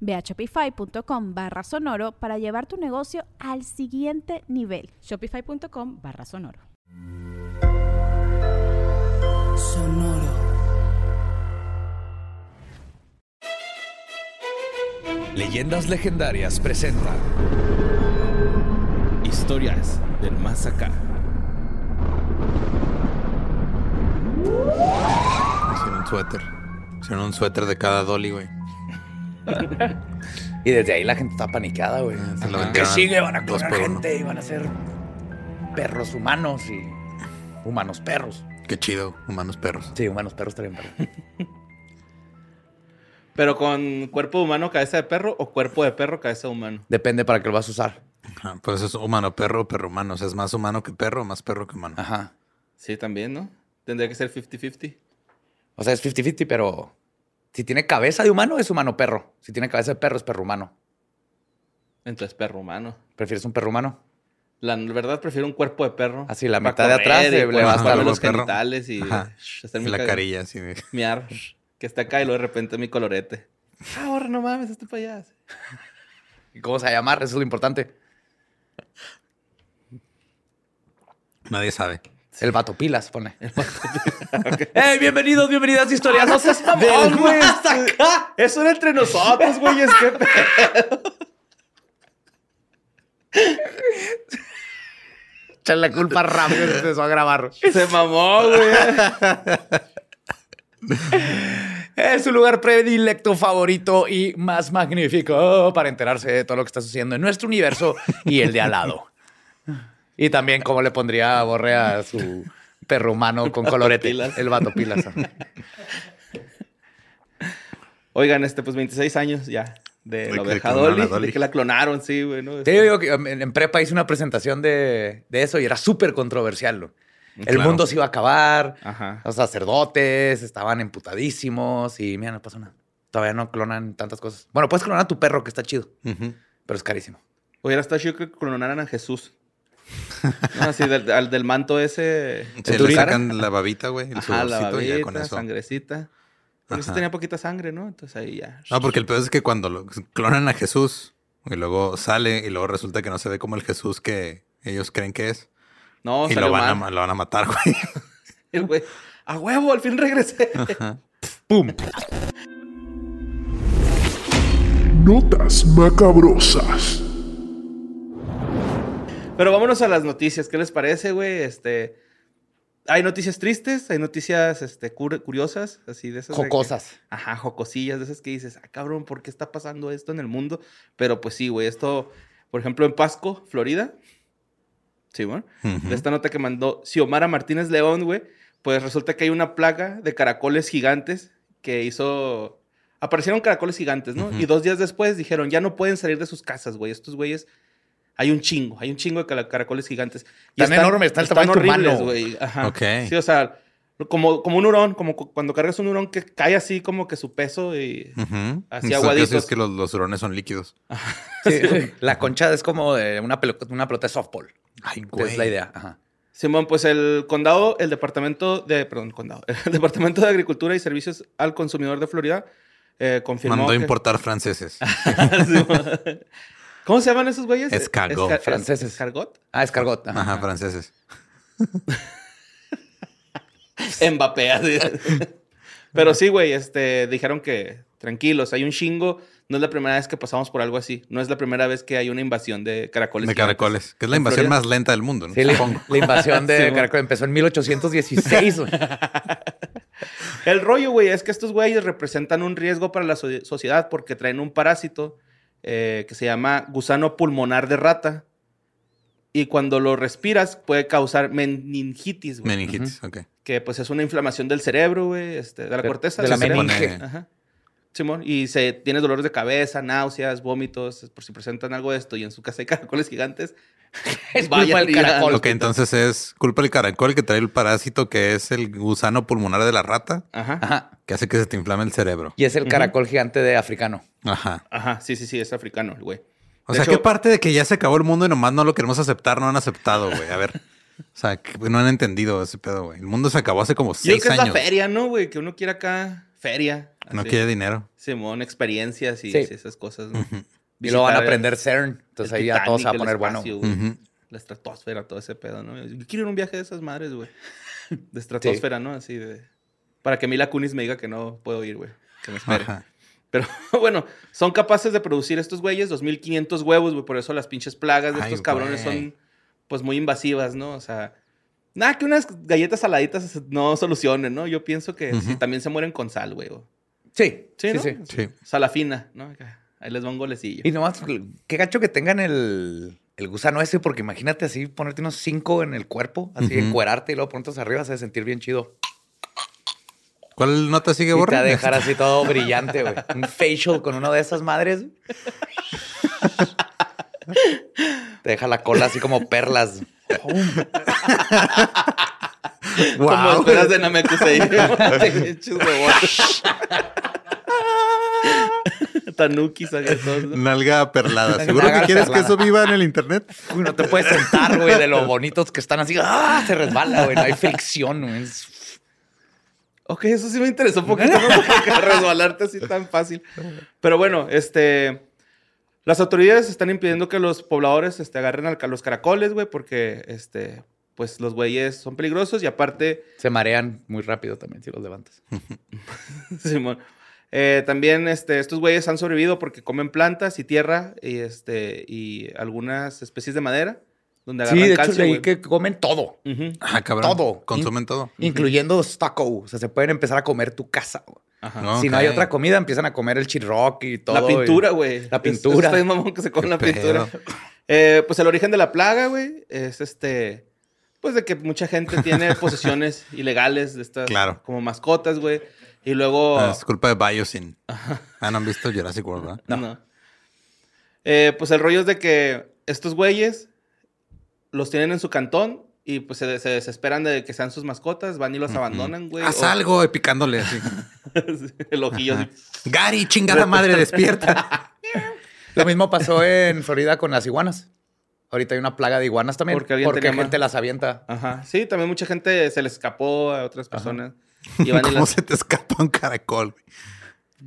Ve a shopify.com barra sonoro para llevar tu negocio al siguiente nivel. Shopify.com barra sonoro. Sonoro. Leyendas Legendarias presenta Historias del más acá. Hicieron un suéter. Hicieron un suéter de cada dolly, güey. y desde ahí la gente está paniqueada, güey. Lo ¿Qué sigue? Van a clonar uno. gente y van a ser perros humanos y humanos perros. Qué chido, humanos perros. Sí, humanos perros también, perros. Pero con cuerpo humano, cabeza de perro o cuerpo de perro, cabeza de humano. Depende para qué lo vas a usar. Ajá, Por eso es humano perro, perro humano. O sea, es más humano que perro, más perro que humano. Ajá. Sí, también, ¿no? Tendría que ser 50-50. O sea, es 50-50, pero si tiene cabeza de humano, es humano perro. Si tiene cabeza de perro, es perro humano. Entonces, perro humano. ¿Prefieres un perro humano? La verdad, prefiero un cuerpo de perro. Así, la mitad de atrás y le- le va hasta tocarme luego los perro. genitales y Ajá. shh, hacer mi la ca- carilla, así. de- miar, que está acá y luego de repente mi colorete. Ah, ahora no mames, este para allá. ¿Y cómo se va a llamar? Eso es lo importante. Nadie sabe. El vato pilas, pone. ¡Hey, bienvenidos, bienvenidas a Historias! ¡No seas mamón, güey! ¡Hasta acá! Eso era entre nosotros, güeyes. ¿Qué pedo? Echan la culpa rápido y empezó a grabar. Se mamó, güey. Es su lugar predilecto, favorito y más magnífico para enterarse de todo lo que está sucediendo en nuestro universo y el de al lado. Y también cómo le pondría a Borre a su perro humano con colorete. pilas. El vato pilas. Oigan, este, pues 26 años ya de De la que oveja Dolly, de que la clonaron, sí, güey, ¿no? Te digo que en, en prepa hice una presentación de, de eso y era súper controversial. ¿no? El Claro. mundo se iba a acabar. Ajá. Los sacerdotes estaban emputadísimos y mira, no pasó nada. Todavía no clonan tantas cosas. Bueno, puedes clonar a tu perro, que está chido, pero es carísimo. Hubiera estado chido que clonaran a Jesús. No, así del, al del manto ese. Se de le sacan la babita, güey, el Ajá, la y ya con eso. sangrecita. Porque sí Ajá. tenía poquita sangre, ¿no? Entonces ahí ya. No, porque el peor es que cuando lo clonan a Jesús y luego sale y luego resulta que no se ve como el Jesús que ellos creen que es. No, y salió lo van, a, mal. ma- lo van a matar, güey. El güey, a huevo, al fin regresé. Notas macabrosas. Pero vámonos a las noticias. ¿Qué les parece, güey? Este. Hay noticias tristes, hay noticias este, cur- curiosas, así de esas. de que- Jocosas. Ajá, jocosillas, de esas que dices, ah, cabrón, ¿por qué está pasando esto en el mundo? Pero pues sí, güey, esto, por ejemplo, en Pasco, Florida. Sí, bueno. Esta nota que mandó Xiomara Martínez León, güey, pues resulta que hay una plaga de caracoles gigantes que hizo. Aparecieron caracoles gigantes, ¿no? Y dos días después dijeron, ya no pueden salir de sus casas, güey. Estos güeyes. Hay un chingo, hay un chingo de cara- caracoles gigantes. Tan enorme, está el están tamaño de tu horribles, güey. Ajá. Ok. Sí, o sea, como, como un hurón, como cu- cuando cargas un hurón que cae así como que su peso y... Ujú. Así Entonces, aguaditos. Es que los, los hurones son líquidos. Sí, La concha es como de una, pelota, una pelota de softball. Ay, Es la idea. Ajá. Simón, pues el condado, el departamento de, perdón, condado, el departamento de Agricultura y Servicios al Consumidor de Florida eh, confirmó Mandó a que- importar franceses. Simón. ¿Cómo se llaman esos güeyes? Escargot. Esca- Franceses. ¿Escargot? Ah, escargot. Ajá. Ajá, franceses. Mbappé. así. Pero sí, güey, este, dijeron que tranquilos, hay un chingo No es la primera vez que pasamos por algo así. No es la primera vez que hay una invasión de caracoles. De caracoles. Que es la invasión Florida. más lenta del mundo, ¿no? Sí, la, Supongo. la invasión de Sí, Caracol empezó en 1816. güey. El rollo, güey, es que estos güeyes representan un riesgo para la so- sociedad porque traen un parásito eh, que se llama gusano pulmonar de rata. Y cuando lo respiras puede causar meningitis, güey. Meningitis, ok. que pues es una inflamación del cerebro, güey, este, de la corteza. de la meninge. Ajá. Simón, y se tienes dolores de cabeza, náuseas, vómitos, por si presentan algo de esto y en su casa hay caracoles gigantes. Es culpa del caracol. Ok, entonces es culpa del caracol que trae el parásito que es el gusano pulmonar de la rata Ajá. Ajá. que hace que se te inflame el cerebro. Y es el caracol gigante de africano. Ajá. Ajá, sí, sí, sí, es africano el güey. O De sea, hecho- ¿qué parte de que ya se acabó el mundo y nomás no lo queremos aceptar no han aceptado, güey? A ver. O sea, que no han entendido ese pedo, güey. El mundo se acabó hace como Yo creo seis que es años. la feria, ¿no, güey? Que uno quiere acá feria. No quiere dinero. Simón, experiencias y Sí. esas cosas. ¿no? Y luego van a aprender CERN. Entonces ahí ya todo se va a Titanic, poner bueno. La estratosfera, todo ese pedo, ¿no? Yo quiero ir a un viaje de esas madres, güey. De estratosfera, ¿no? Así de... Para que Mila Kunis me diga que no puedo ir, güey. Que me espere. Ajá. Pero bueno, son capaces de producir estos güeyes 2500 huevos, güey. Por eso las pinches plagas de Ay, estos cabrones güey. son, pues, muy invasivas, ¿no? O sea, nada que unas galletas saladitas no solucionen, ¿no? Yo pienso que sí, también se mueren con sal, güey. Sí, Sí, sí, ¿no? sí. Sí. Salafina, ¿no? Ahí les va un golecillo. Y nomás, qué gacho que tengan el, el gusano ese, porque imagínate así ponerte unos cinco en el cuerpo, así Ujú. encuerarte y luego ponerte arriba, se debe sentir bien chido. ¿Cuál nota sigue, Y te va a dejar así todo brillante, güey. Un facial con una de esas madres. Te deja la cola así como perlas. Como Wow. esferas de Namekusei. Todos, ¿no? Nalga perlada. ¿Seguro que quieres que eso viva en el internet? Uy, no te puedes sentar, güey, de lo bonitos que están así. ¡Ah! Se resbala, güey. No hay fricción, güey. Es- Ok, eso sí me interesó un poquito, ¿no? Resbalarte así tan fácil. Pero bueno, este... Las autoridades están impidiendo que los pobladores este, agarren a los caracoles, güey, porque, este, pues, los güeyes son peligrosos y aparte, Se marean muy rápido también si los levantas. Simón, eh, también, este, estos güeyes han sobrevivido porque comen plantas y tierra y, este, y algunas especies de madera donde agarran Sí, de hecho leí güey. que comen todo, Ujú. Ah, cabrón. Todo. Consumen todo. incluyendo stucco. O sea, se pueden empezar a comer tu casa. güey. Ajá. No. Si no hay otra comida, empiezan a comer el chirroc y todo. La pintura, y- güey. La pintura. Es, es mamón que se come la pintura. Eh, pues el origen de la plaga, güey, es este. Pues de que mucha gente tiene posesiones ilegales de estas. Claro. Como mascotas, güey. Y luego. Ah, Es culpa de Biosyn. Ah, no han visto Jurassic World, ¿verdad? No. Eh, pues el rollo es de que estos güeyes los tienen en su cantón y pues se, se desesperan de que sean sus mascotas, van y los abandonan, güey. Haz o- algo y picándole así. el ojillo así. Gary, chingada madre, despierta. Lo mismo pasó en Florida con las iguanas. Ahorita hay una plaga de iguanas también. Porque Porque, alguien tenía gente las avienta. Ajá. Sí, también mucha gente se les escapó a otras personas. Y van y ¿Cómo las- se te escapa un caracol?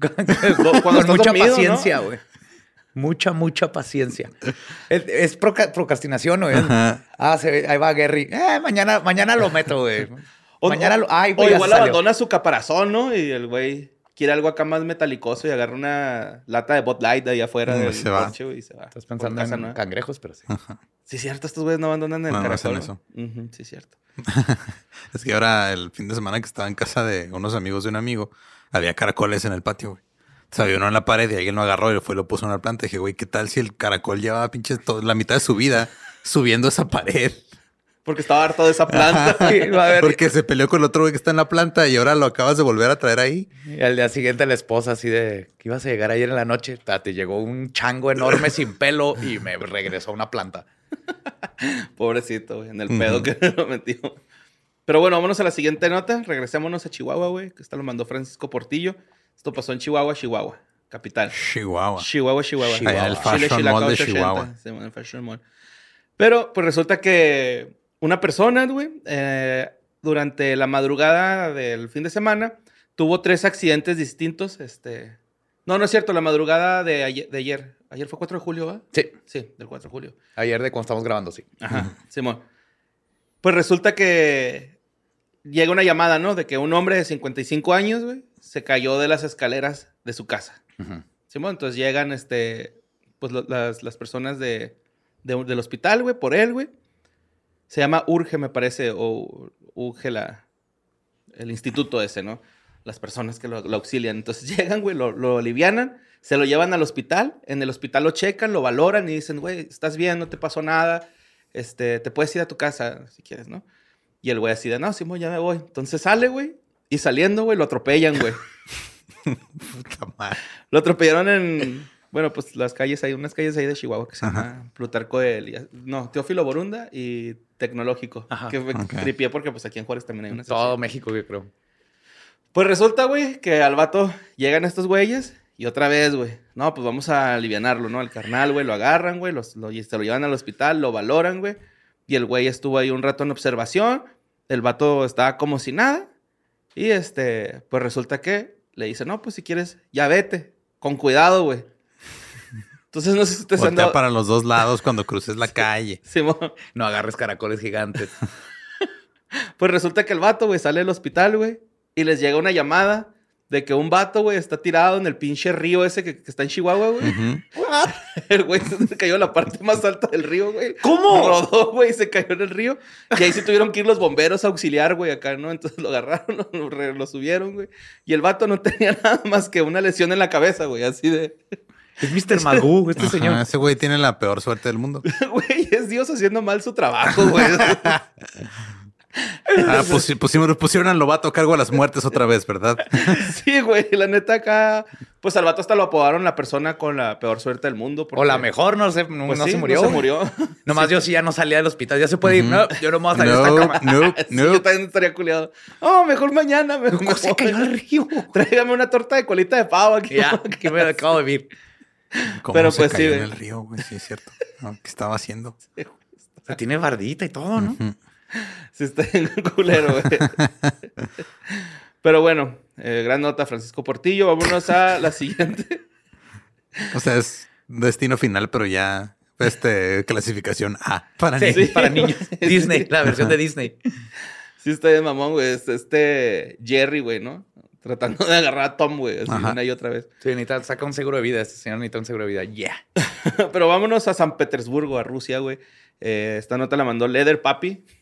Cuando Con mucha paciencia, güey. Mucha, mucha paciencia. Es, es proca- procrastinación, güey. Ah, se- ahí va Gary. Eh, mañana, mañana lo meto, güey. O, mañana lo. Ay, o güey, ya igual abandona su caparazón, ¿no? Y el güey quiere algo acá más metalicoso y agarra una lata de Bot Light de afuera Mm, del se porche, y se va. Estás por pensando casa en nueva. cangrejos, pero sí. Sí, cierto, estos güeyes no abandonan el No, no caracol. ¿no? Ujú, sí, cierto. Es que ahora el fin de semana que estaba en casa de unos amigos de un amigo, había caracoles en el patio, güey. O sea, había uno en la pared y alguien lo agarró y lo fue y lo puso en la planta. Y dije, güey, ¿qué tal si el caracol llevaba pinches to- la mitad de su vida subiendo esa pared? Porque estaba harto de esa planta. Va a ver. Porque se peleó con el otro güey que está en la planta y ahora lo acabas de volver a traer ahí. Y al día siguiente la esposa así de que ibas a llegar ayer en la noche, te llegó un chango enorme sin pelo y me regresó a una planta. Pobrecito, güey, en el pedo que lo metió. Pero bueno, vámonos a la siguiente nota. Regresémonos a Chihuahua, güey, que esta lo mandó Francisco Portillo. Esto pasó en Chihuahua, Chihuahua, capital. Chihuahua. Chihuahua, Chihuahua. Chihuahua. El Chile, Fashion Chilacao, Mall de 80. Chihuahua. Sí, el Fashion Mall. Pero, pues resulta que una persona, güey, eh, durante la madrugada del fin de semana, tuvo tres accidentes distintos. Este... No, no es cierto, la madrugada de ayer. De ayer. Ayer fue 4 de julio, ¿va? Sí, Sí, del 4 de julio. ayer de cuando estamos grabando, sí. Ajá, Simón. Pues resulta que llega una llamada, ¿no? De que un hombre de 55 años, güey, se cayó de las escaleras de su casa. Ujú. Simón, entonces llegan, este, pues lo- las, las personas de, de- del hospital, güey, por él, güey. Se llama Urge, me parece, o Urge la, el instituto ese, ¿no? Las personas que lo, lo auxilian. Entonces llegan, güey, lo, lo alivianan, se lo llevan al hospital, en el hospital lo checan, lo valoran y dicen, güey, estás bien, no te pasó nada, este, te puedes ir a tu casa si quieres, ¿no? Y el güey así de, no, Simón, ya me voy. Entonces sale, güey, y saliendo, güey, lo atropellan, güey. Puta madre. Lo atropellaron en, bueno, pues las calles, hay unas calles ahí de Chihuahua que se llama Plutarco de Elías. No, Teófilo Borunda y Tecnológico. Ajá, que me ok. tripié porque pues aquí en Juárez también hay una. Todo México, yo creo. Pues resulta, güey, que al vato llegan estos güeyes y otra vez, güey. No, pues vamos a alivianarlo, ¿no? El carnal, güey, lo agarran, güey, los- lo, y se lo llevan al hospital, lo valoran, güey. Y el güey estuvo ahí un rato en observación. El vato estaba como si nada. Y este, pues resulta que le dice, no, pues si quieres, ya vete. Con cuidado, güey. Entonces no sé si han Voltea dado... para los dos lados cuando cruces la calle. No agarres caracoles gigantes. Pues resulta que el vato, güey, sale del hospital, güey, y les llega una llamada de que un vato, güey, está tirado en el pinche río ese que, que está en Chihuahua, güey. El güey se cayó en la parte más alta del río, güey. ¿Cómo? Rodó, güey, y se cayó en el río. Y ahí sí tuvieron que ir los bomberos a auxiliar, güey, acá, ¿no? Entonces lo agarraron, lo, lo subieron, güey. Y el vato no tenía nada más que una lesión en la cabeza, güey, así de... Es Mr. Magoo, este Ajá, señor. ese güey tiene la peor suerte del mundo. Güey, es Dios haciendo mal su trabajo, güey. Ah, pues sí, pusimos- pusieron al lobato a cargo de las muertes otra vez, ¿verdad? Sí, güey, la neta acá... Pues al vato hasta lo apodaron la persona con la peor suerte del mundo. O la porque- mejor, no sé, no, Pues no sí, se murió. No se murió. Nomás yo sí ya no salía del hospital. Ya se puede ir. No, yo no me voy a salir de No, esta cama. no, Sí, no. yo también estaría culiado. Oh, mejor mañana. Me, ¿Cómo se cayó al río? Tráigame una torta de colita de pavo aquí. Ya, que me acabo de vivir. ¿Cómo Pero se pues sí, cayó en el río, güey? Sí, es cierto. No, ¿Qué estaba haciendo? O sea, tiene bardita y todo, ¿no? Sí, está en culero, güey. Pero bueno, eh, gran nota, Francisco Portillo. Vámonos a la siguiente. O sea, es destino final, pero ya este clasificación A para Sí, niños. para niños. Disney, la versión de Disney. Sí, está de mamón, güey. Es Este Jerry, güey, ¿no? Tratando de agarrar a Tom, güey. Así Ajá. una y otra vez. Sí, necesita, saca un seguro de vida. Este señor necesita un seguro de vida. Yeah. Pero vámonos a San Petersburgo, a Rusia, güey. Eh, esta nota la mandó Leather Papi.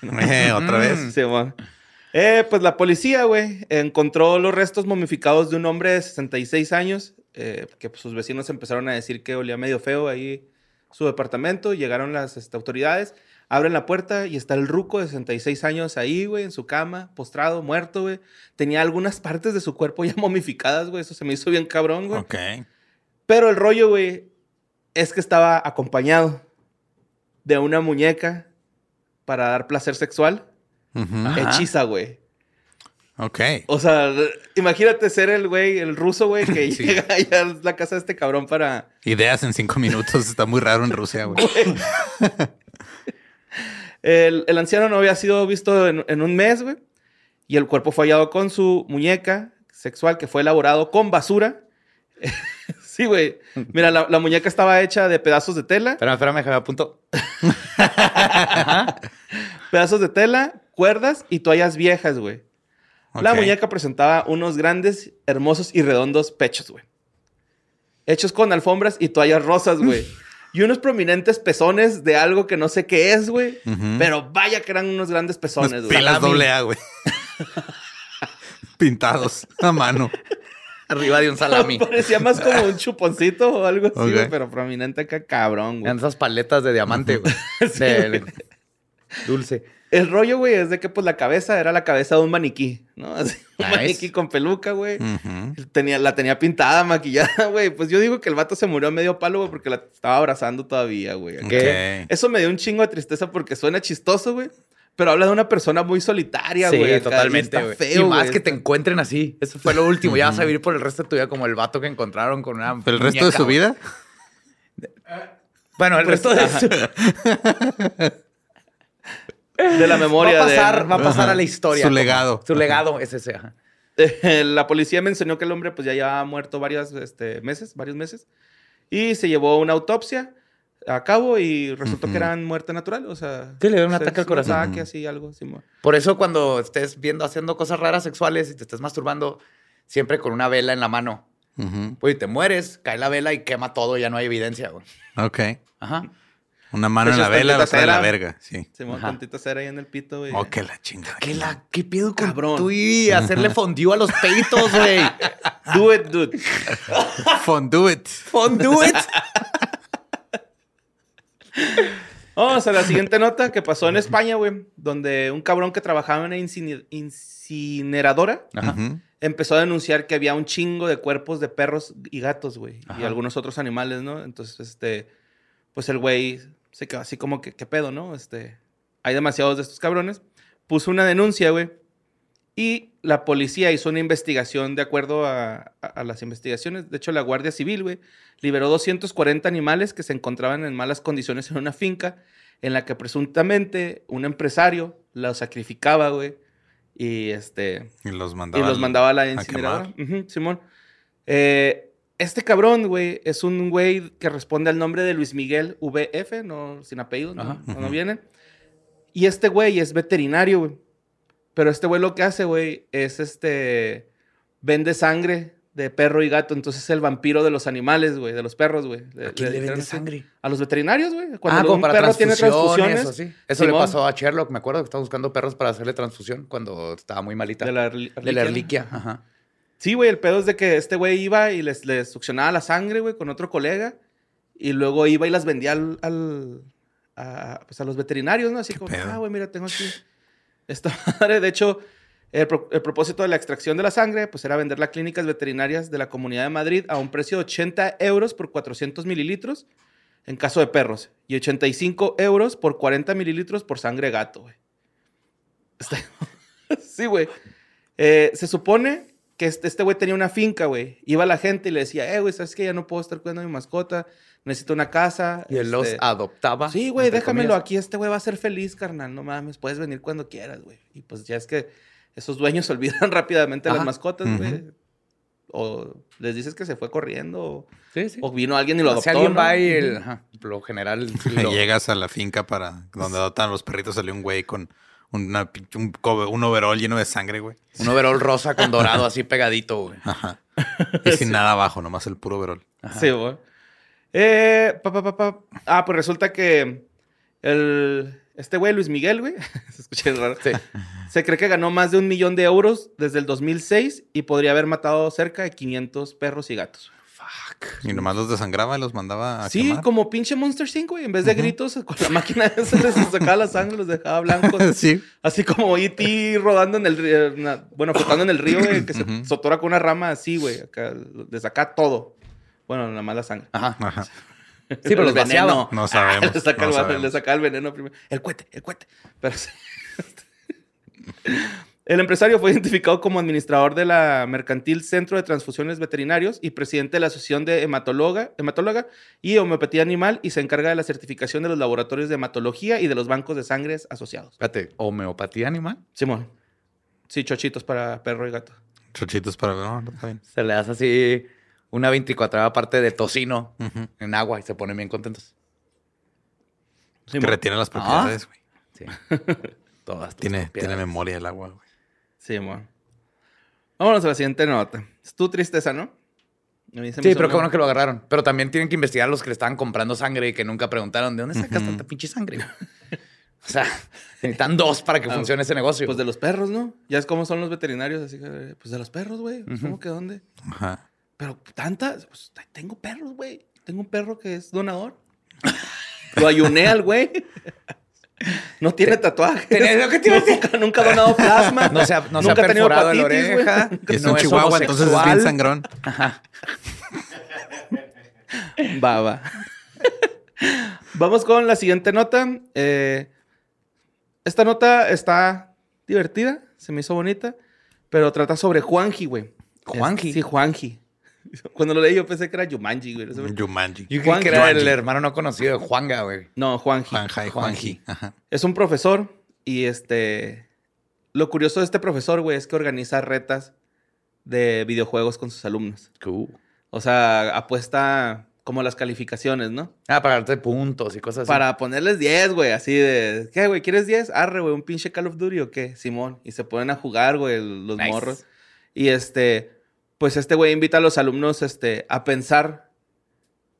Eh, otra vez. Sí, bueno. Eh, pues la policía, güey, encontró los restos momificados de un hombre de 66 años, eh, que pues, sus vecinos empezaron a decir que olía medio feo ahí su departamento. Llegaron las este, autoridades, abren la puerta y está el ruco de 66 años ahí, güey, en su cama, postrado, muerto, güey. Tenía algunas partes de su cuerpo ya momificadas, güey. Eso se me hizo bien cabrón, güey. Ok. Pero el rollo, güey, es que estaba acompañado de una muñeca para dar placer sexual. Ajá. hechiza, güey. Ok. O sea, imagínate ser el güey, el ruso, güey, que Sí. llega allá a la casa de este cabrón para... Ideas en cinco minutos. Está muy raro en Rusia, güey. El, el anciano no había sido visto en, en un mes, güey. Y el cuerpo fue hallado con su muñeca sexual que fue elaborado con basura. sí, güey. Mira, la, la muñeca estaba hecha de pedazos de tela. Espérame, espérame, apunto. pedazos de tela, cuerdas y toallas viejas, güey. La muñeca presentaba unos grandes, hermosos y redondos pechos, güey. Hechos con alfombras y toallas rosas, güey. y unos prominentes pezones de algo que no sé qué es, güey. Pero vaya que eran unos grandes pezones, güey. pilas doble A, güey. Pintados a mano. Arriba de un salami. Parecía más como un chuponcito o algo así, Ok. güey, pero prominente acá, cabrón, güey. En esas paletas de diamante, güey. De- Dulce. El rollo, güey, es de que pues la cabeza era la cabeza de un maniquí, ¿no? Así, un Nice. maniquí con peluca, güey. Tenía, la tenía pintada, maquillada, güey. Pues yo digo que el vato se murió a medio palo, güey, porque la estaba abrazando todavía, güey. ¿Qué? Ok. Eso me dio un chingo de tristeza porque suena chistoso, güey. Pero habla de una persona muy solitaria, Sí, güey. y totalmente, está güey. feo, y más que te encuentren así. Eso fue lo último. Ya vas a vivir por el resto de tu vida como el vato que encontraron con una. ¿El resto de su vida? Bueno, el Pues, resto de su. De la memoria va a pasar, de... va a pasar Ajá. a la historia. Su como- legado. Su legado es ese. ajá. la policía mencionó que el hombre pues ya llevaba muerto varios este, meses, varios meses. Y se llevó una autopsia a cabo y resultó Ujú. que era muerte natural. O sea... Sí, le dio un ataque al corazón. Un ataque así, algo así. Por eso, cuando estés viendo haciendo cosas raras sexuales y te estés masturbando, siempre con una vela en la mano. Ujú. Pues te mueres, cae la vela y quema todo, ya no hay evidencia, güey. Ok. Ajá. Una mano en la vela, la otra en la verga. Sí. Simón, Ajá. tantita cera ahí en el pito, güey. Oh, que la chingada. ¿Qué, la, ¿Qué pido con Cabrón. tú y hacerle fondue a los peitos, güey? Do it, dude. Fondue it. Fondue it. Vamos a la siguiente nota que pasó en España, güey. Donde un cabrón que trabajaba en una incine- incineradora Ajá. Empezó a denunciar que había un chingo de cuerpos de perros y gatos, güey. Y algunos otros animales, ¿no? Entonces, este, pues el güey se quedó así como que, ¿qué pedo, no? Este, hay demasiados de estos cabrones. Puso una denuncia, güey. Y la policía hizo una investigación de acuerdo a, a- a las investigaciones. De hecho, la Guardia Civil, güey, liberó 240 animales que se encontraban en malas condiciones en una finca en la que presuntamente un empresario los sacrificaba, güey. Y este, Y los y mandaba. los al- mandaba a la incineradora. quemar. Ujú, Simón. Eh, este cabrón, güey, es un güey que responde al nombre de Luis Miguel VF, no sin apellido, no, no, viene. Y este güey es veterinario, güey. Pero este güey lo que hace, güey, es este. Vende sangre de perro y gato. Entonces es el vampiro de los animales, güey, de los perros, güey. ¿A quién le vende sangre? A los veterinarios, güey. Ah, como un para perro tiene transfusiones. Eso, sí. Eso le pasó a Sherlock. Me acuerdo que estaba buscando perros para hacerle transfusión cuando estaba muy malita. De la, De erliquia. Ajá. Sí, güey, el pedo es de que este güey iba y les, les succionaba la sangre, güey, con otro colega. Y luego iba y las vendía al, al- a, pues a los veterinarios, ¿no? Así como, pedo? ah, güey, mira, tengo aquí esta madre. De hecho, el, pro- el propósito de la extracción de la sangre, pues era venderla a clínicas veterinarias de la Comunidad de Madrid a un precio de 80 euros por 400 mililitros en caso de perros. Y 85 euros por 40 mililitros por sangre gato, güey. Está- sí, güey. Eh, se supone que este este güey tenía una finca, güey. Iba la gente y le decía, eh, güey, ¿sabes qué? Ya no puedo estar cuidando a mi mascota. Necesito una casa. Y él los este, adoptaba. Sí, güey, déjamelo comillas. aquí. Este güey va a ser feliz, carnal. No mames, puedes venir cuando quieras, güey. Y pues ya es que esos dueños se olvidan rápidamente de las mascotas, güey. O les dices que se fue corriendo. O, Sí, sí. o vino alguien y lo adoptó. si alguien ¿no? va y el, lo general lo- Llegas a la finca para donde adoptan a los perritos, salió un güey con una, un, un overall lleno de sangre, güey. un overol rosa con dorado así pegadito, güey. Ajá. Y sin nada abajo, nomás el puro overall. Sí, güey. Eh, pa, pa, pa, pa. Ah, pues resulta que el, este güey, Luis Miguel, güey, se escucha raro. Sí. Se cree que ganó más de un millón de euros desde el 2006 y podría haber matado cerca de 500 perros y gatos. Y nomás los desangraba y los mandaba a sí, quemar. como pinche Monster 5, güey. En vez de gritos, con la máquina esa les sacaba la sangre, los dejaba blancos. sí. Así como E.T. rodando en el río, una- bueno, flotando en el río, güey, que se sotora con una rama así, güey. Acá, le sacaba todo. Bueno, nada más la sangre. Ajá. Ajá. Sí, pero los vaciaba. No sabemos, le, saca no el, sabemos. le saca el veneno primero. El cohete, el cohete. Pero sí. El empresario fue identificado como administrador de la Mercantil Centro de Transfusiones Veterinarios y presidente de la Asociación de Hematóloga, Hematóloga y Homeopatía Animal y se encarga de la certificación de los laboratorios de hematología y de los bancos de sangres asociados. Espérate, ¿homeopatía animal? Simón. Sí, chochitos para perro y gato. Chochitos para... No, no, está bien. Se le hace así una 24 parte de tocino en agua y se ponen bien contentos. Que Simón. retiene las propiedades, güey. Sí. Todas Tiene, tiene memoria el agua, güey. Simón. Vámonos a la siguiente nota. Es tu tristeza, ¿no? Sí, pero qué bueno que lo agarraron. Pero también tienen que investigar a los que le estaban comprando sangre y que nunca preguntaron de dónde sacas tanta pinche sangre. güey?" o sea, necesitan dos para que Ah, funcione ese negocio. Pues de los perros, ¿no? Ya es como son los veterinarios, así que, pues de los perros, güey. Pues, ¿Cómo que dónde? Ajá. Pero tantas, pues tengo perros, güey. Tengo un perro que es donador. Lo ayuné al güey. No tiene tatuaje. Tenía- lo que te iba a decir. Nunca, nunca ha donado plasma. No se ha, no se ha Nunca ha tenido perforado la oreja. Y es no un chihuahua, entonces es bien sangrón. Baba. Vamos con la siguiente nota. Eh, esta nota está divertida, se me hizo bonita, pero trata sobre Juanji, güey. ¿Juanji? Sí, Juanji. Cuando lo leí yo pensé que era Yumanji, güey. Jumanji. Yo creí que era el Juanji. hermano no conocido de Juanga, güey. No, Juanji. Juanji. Ajá. Es un profesor y este... Lo curioso de este profesor, güey, es que organiza retas de videojuegos con sus alumnos. O sea, apuesta como las calificaciones, ¿no? Ah, para darte puntos y cosas así. Para ponerles 10, güey, así de... ¿Qué, güey? ¿Quieres 10? Arre, güey, un pinche Call of Duty o qué, Simón. Y se ponen a jugar, güey, los Nice. morros. Y este... pues este güey invita a los alumnos este, a pensar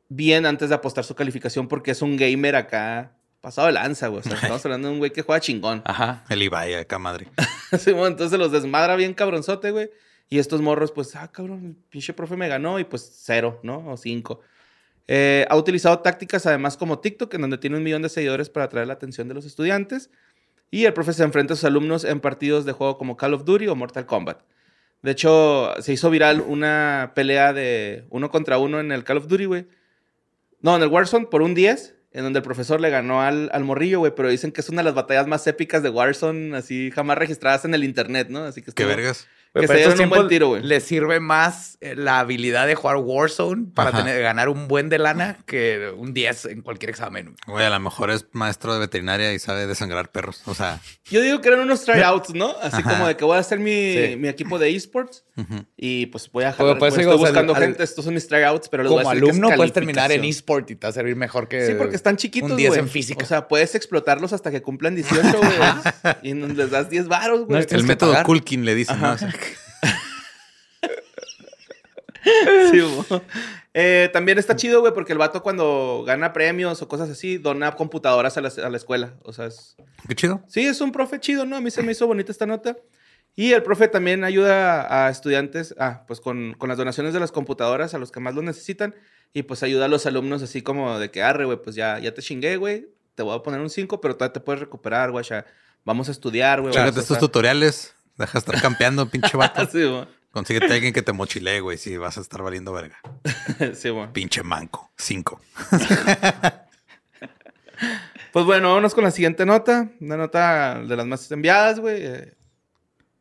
bien antes de apostar su calificación porque es un gamer acá pasado de lanza, güey. O sea, estamos hablando de un güey que juega chingón. Ajá. El Ibai acá, madre. Sí, bueno, entonces los desmadra bien cabronzote, güey. Y estos morros, pues, ah, cabrón, el pinche profe me ganó y pues cero, ¿no? O cinco. Eh, ha utilizado tácticas además como TikTok, en donde tiene un millón de seguidores para atraer la atención de los estudiantes. Y el profe se enfrenta a sus alumnos en partidos de juego como Call of Duty o Mortal Kombat. De hecho, se hizo viral una pelea de uno contra uno en el Call of Duty, güey. No, en el Warzone por un 10, en donde el profesor le ganó al, al morrillo, güey. Pero dicen que es una de las batallas más épicas de Warzone, así jamás registradas en el internet, ¿no? Así que Qué estuvo- vergas. Que se dieron un buen tiro, güey. Le sirve más eh, la habilidad de jugar Warzone para tener, ganar un buen de lana que un 10 en cualquier examen. Güey, a lo mejor es maestro de veterinaria y sabe desangrar perros. O sea, Yo digo que eran unos tryouts, ¿no? Así Ajá. como de que voy a hacer mi, Sí. mi equipo de esports y pues voy a jalar. pues, digo, estoy o sea, buscando al- gente, estos son mis tryouts, pero voy Como alumno puedes terminar en eSport y te va a servir mejor que Sí, porque están chiquitos, un 10 güey. en física. O sea, puedes explotarlos hasta que cumplan 18, güey. y les das 10 varos, güey. No, tienes El método. Kulkin le dicen, ¿no? Sí. Eh, también está chido, güey, porque el vato cuando gana premios o cosas así, dona computadoras a la, a la escuela. O sea, es, Qué chido. Sí, es un profe chido, ¿no? A mí se me hizo bonita esta nota. Y el profe también ayuda a estudiantes, ah, pues con, con las donaciones de las computadoras a los que más lo necesitan. Y pues ayuda a los alumnos así como de que, arre, güey, pues ya, ya te chingué, güey. Te voy a poner un 5, pero todavía te puedes recuperar, güey. Vamos a estudiar, güey. Chécate estos tutoriales. Deja de estar campeando, pinche vato. Sí, güey. Consíguete a alguien que te mochilee, güey, si vas a estar valiendo verga. Sí, güey. Pinche manco. Cinco. Pues bueno, vámonos con la siguiente nota. Una nota de las más enviadas, güey. Eh,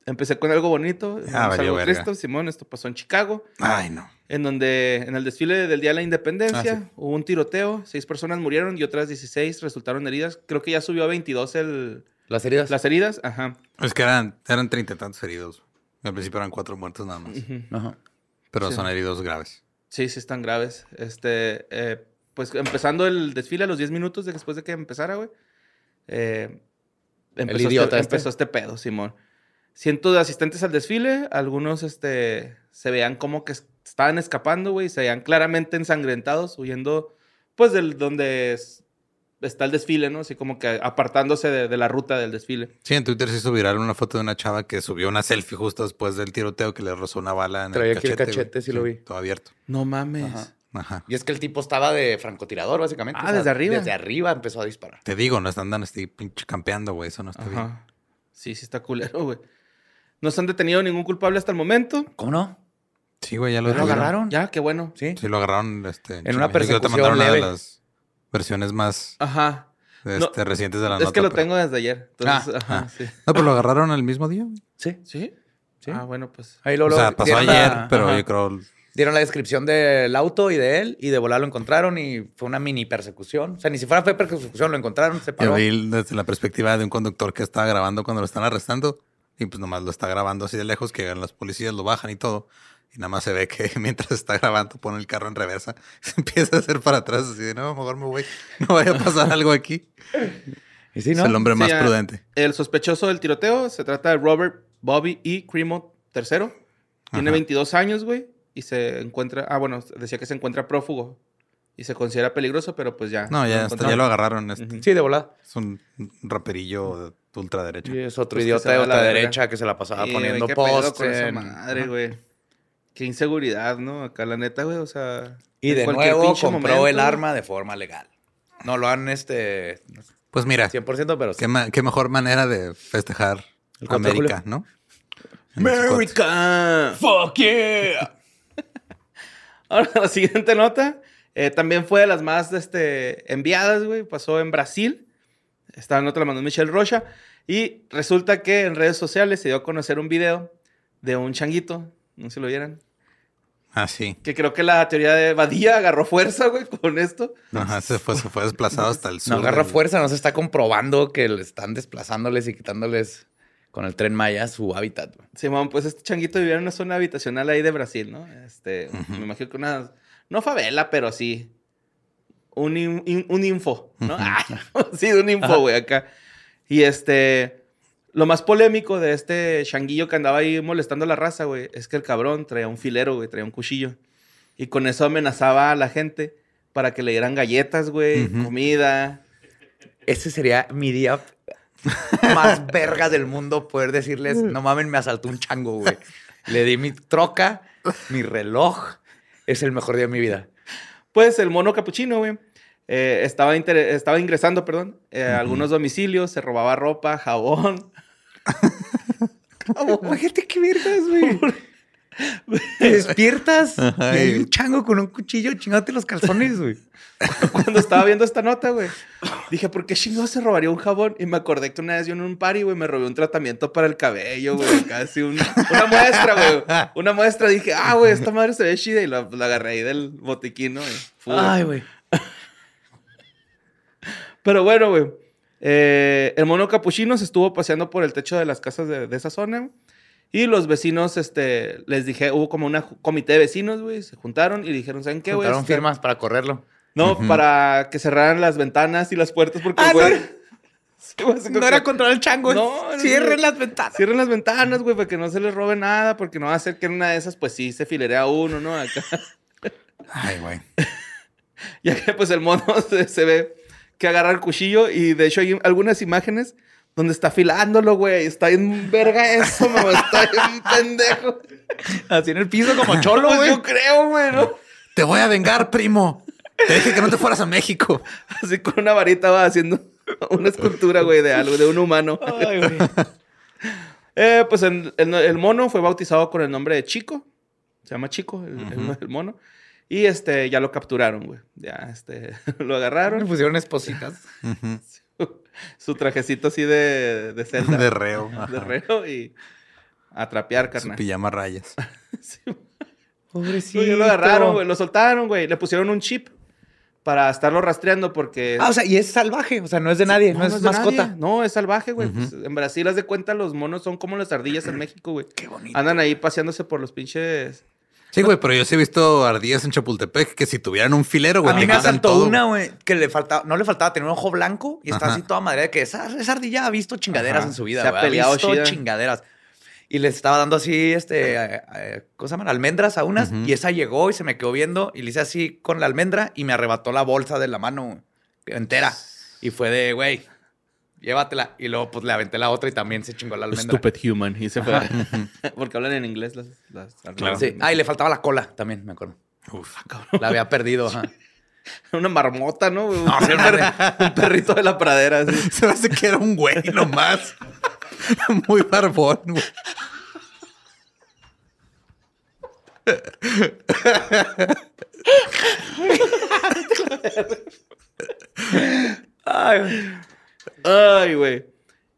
empecé con algo bonito. Ah, algo verga. triste. Simón, esto pasó en Chicago. Ay, no. en donde en el desfile del Día de la Independencia Ah, sí. hubo un tiroteo, seis personas murieron y otras 16 resultaron heridas. Creo que ya subió a 22 el, Las heridas. las heridas. Ajá. Es que eran, eran treinta y tantos heridos. Al principio eran cuatro muertos nada más. Ajá. Pero Sí. son heridos graves. Sí, sí están graves. Este, eh, pues empezando el desfile a los 10 minutos de después de que empezara, güey. eh, empezó, idiota este, este. empezó este pedo, Simón. Cientos de asistentes al desfile, algunos este, se veían como que es- estaban escapando, güey, se veían claramente ensangrentados, huyendo, pues, del donde es- está el desfile, ¿no? Así como que apartándose de, de la ruta del desfile. Sí, en Twitter se hizo viral una foto de una chava que subió una selfie justo después del tiroteo que le rozó una bala en Traía el aquí el cachete. cachete, sí lo vi. Todo abierto. No mames. Ajá. Ajá. Y es que el tipo estaba de francotirador, básicamente. Ah, desde arriba. Desde arriba empezó a disparar. Te digo, no están dando así pinche campeando, güey. Eso no está bien. Ajá. Sí, sí está culero, güey. No se han detenido ningún culpable hasta el momento. ¿Cómo no? Sí, güey, ya lo, ¿Ya lo agarraron? Ya, qué bueno. Sí. Sí, lo agarraron este, En una yo te persecución mandaron una de leve. las versiones más Ajá. este, recientes de la es nota. que lo pero- tengo desde ayer. Entonces, Ah, ajá, ah. sí. No, pero lo agarraron el mismo día. Sí. ¿Sí? Sí. Ah, bueno, pues. Ahí lo, O sea, pasó ayer, la- pero ajá. yo creo... Dieron la descripción del auto y de él, y de volar lo encontraron, y fue una mini persecución. O sea, ni si fuera fue persecución, lo encontraron, se Yo paró. vi desde la perspectiva de un conductor que estaba grabando cuando lo están arrestando y pues nomás lo está grabando así de lejos que llegan los policías, lo bajan y todo. Y nada más se ve que mientras está grabando pone el carro en reversa, se empieza a hacer para atrás así de no, mejor me voy, no vaya a pasar algo aquí. Y Es el hombre más prudente. El sospechoso del tiroteo se trata de Robert Bobby E. Cremo III. Tiene Ajá. 22 años, güey. Y se encuentra. Ah, bueno, decía que se encuentra prófugo. Y se considera peligroso, pero pues ya. No, ya, hasta encontraron. ya lo agarraron. este. Sí, de volada. Es un raperillo de ultraderecha. Y es otro Pues idiota de va a la otra verga. derecha que se la pasaba Sí, poniendo posts. en- madre, güey. Qué inseguridad, ¿no? Acá, la neta, güey. O sea. Y de cualquier nuevo compró momento, el arma de forma legal. No lo han, este, Pues mira, 100%, pero sí. qué, ma- qué mejor manera de festejar El 4 de América, ¿no? ¡America! ¡Fuck yeah! Ahora, la siguiente nota eh, también fue de las más este, enviadas, güey. Pasó en Brasil. Esta nota la mandó Michelle Rocha. Y resulta que en redes sociales se dio a conocer un video de un changuito. No sé si lo vieran. Ah, sí. Que creo que la teoría de Badía agarró fuerza, güey, con esto. Ajá, se fue, se fue desplazado hasta el sur. No agarra del- fuerza, no se está comprobando que le están desplazándoles y quitándoles con el tren Maya su hábitat. güey. Simón, pues este changuito vivía en una zona habitacional ahí de Brasil, ¿no? Este, me imagino que una, no favela, pero sí, un, in- in- un info, ¿no? Ujú. Ah, sí, un info, güey, acá. Y este, Lo más polémico de este changuillo que andaba ahí molestando a la raza, güey, es que el cabrón traía un filero, güey, traía un cuchillo. Y con eso amenazaba a la gente para que le dieran galletas, güey, comida. Ese sería mi día más verga del mundo poder decirles, no mamen, me asaltó un chango, güey. Le di mi troca, mi reloj. Es el mejor día de mi vida. Pues el mono capuchino, güey, eh, estaba ingresando, perdón, eh, a algunos domicilios, se robaba ropa, jabón. Imagínate qué vergas, güey. Te despiertas Ajá, y hay un chango con un cuchillo chingándote los calzones, güey. Cuando estaba viendo esta nota, güey, dije, ¿por qué chingados se robaría un jabón? Y me acordé que una vez yo en un party, güey, me robé un tratamiento para el cabello, güey, casi un- una muestra, güey. Una muestra, dije, ah, güey, esta madre se ve chida y la, la agarré ahí del botiquín, ¿no? Ay, güey. Pero bueno, güey. Eh, el mono capuchino se estuvo paseando por el techo de las casas de, de esa zona. Y los vecinos, este, les dije, hubo como un comité de vecinos, güey. Se juntaron y dijeron, ¿saben qué, güey? Juntaron Este, firmas para correrlo. No, Ujú. para que cerraran las ventanas y las puertas porque, Ah, güey. no. Sí, güey, era que- contra el chango. No, no, Cierren no. las ventanas. Cierren las ventanas, güey, para que no se les robe nada, porque no va a ser que en una de esas, pues sí, se filere a uno, ¿no? Acá. Ay, güey. Ya que pues el mono se, se ve que agarra el cuchillo y de hecho hay algunas imágenes donde está afilándolo, güey. Está en verga eso, me está en pendejo. Así en el piso como cholo, Pues güey. yo creo, güey, ¿no? Te voy a vengar, primo. Te dije que no te fueras a México. Así con una varita va haciendo una escultura, güey, de algo, de un humano. Ay, güey. Eh, pues el, el- el mono fue bautizado con el nombre de Chico. Se llama Chico, el mono. Y este, ya lo capturaron, güey. Ya, este, lo Le agarraron. pusieron espositas. Su trajecito así de, de celda. De reo. de reo y a trapear, Su carnal. pijama a rayas. Sí, Pobrecito. ya lo agarraron, güey. Lo soltaron, güey. Le pusieron un chip para estarlo rastreando porque... Ah, o sea, y es salvaje. O sea, no es de nadie. No, es, mascota. nadie. No, es salvaje, güey. Pues, en Brasil, haz de cuenta, los monos son como las ardillas en México, güey. Qué bonito. Andan ahí paseándose por los pinches... Sí, güey, pero yo sí he visto ardillas en Chapultepec que si tuvieran un filero, güey, A mí me asaltó todo. una, güey, que le faltaba, no le faltaba tener un ojo blanco y está Ajá. así toda madre de que esa, esa ardilla ha visto chingaderas Ajá. en su vida, Se ha peleado visto chida. chingaderas. Y le estaba dando así, este, eh, eh, ¿cómo se llaman? Almendras a unas. Y esa llegó y se me quedó viendo y le hice así con la almendra y me arrebató la bolsa de la mano entera. Y fue de, güey, llévatela. Y luego pues le aventé la otra y también se chingó la almendra. human. Y se fue. Porque hablan en inglés las... las ardillas. Sí. Ah, y le faltaba la cola también, me acuerdo. Uf. La había perdido, ajá. Una marmota, ¿no? Un, No, sí, perri- un perrito de la pradera. así. Se me hace que era un güey nomás. Muy barbón, güey. Ay, güey. Ay, güey.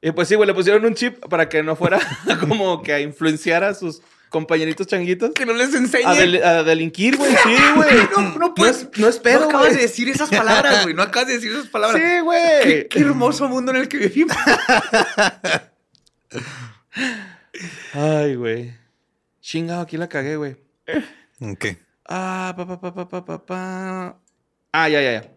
Y pues sí, güey, le pusieron un chip para que no fuera como que a influenciar a sus compañeritos changuitos. que no les enseñe. A, del- a delinquir, güey. Sí, güey. No, no puedes. es, no es pedo, no acabas güey. de decir esas palabras, güey. No acabas de decir esas palabras. Sí, güey. Qué, qué hermoso mundo en el que vivimos. Ay, güey. Chingado, aquí la cagué, güey. Ok. Ah, pa, pa, pa, pa, pa, pa, pa. Ah, ya, ya, ya.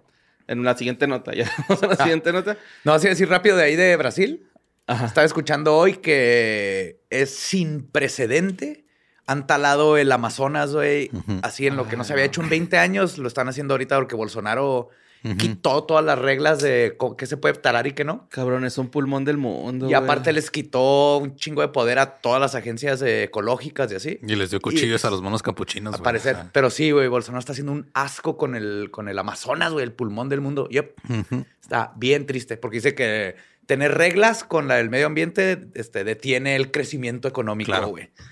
En la siguiente nota, ya. Vamos a la siguiente nota. No, así decir rápido de ahí de Brasil. Ajá. Estaba escuchando hoy que es sin precedente. Han talado el Amazonas, güey, así en lo que no se había hecho en 20 años. Lo están haciendo ahorita porque Bolsonaro Quitó todas las reglas de qué se puede talar y qué no. Cabrón, es un pulmón del mundo. Y aparte les quitó un chingo de poder a todas las agencias ecológicas y así. Y les dio cuchillos a los monos capuchinos, güey. parecer. Pero sí, güey, Bolsonaro está haciendo un asco con el, con el Amazonas, güey, el pulmón del mundo. Yep. Está bien triste porque dice que tener reglas con la del medio ambiente este, detiene el crecimiento económico, güey. Claro,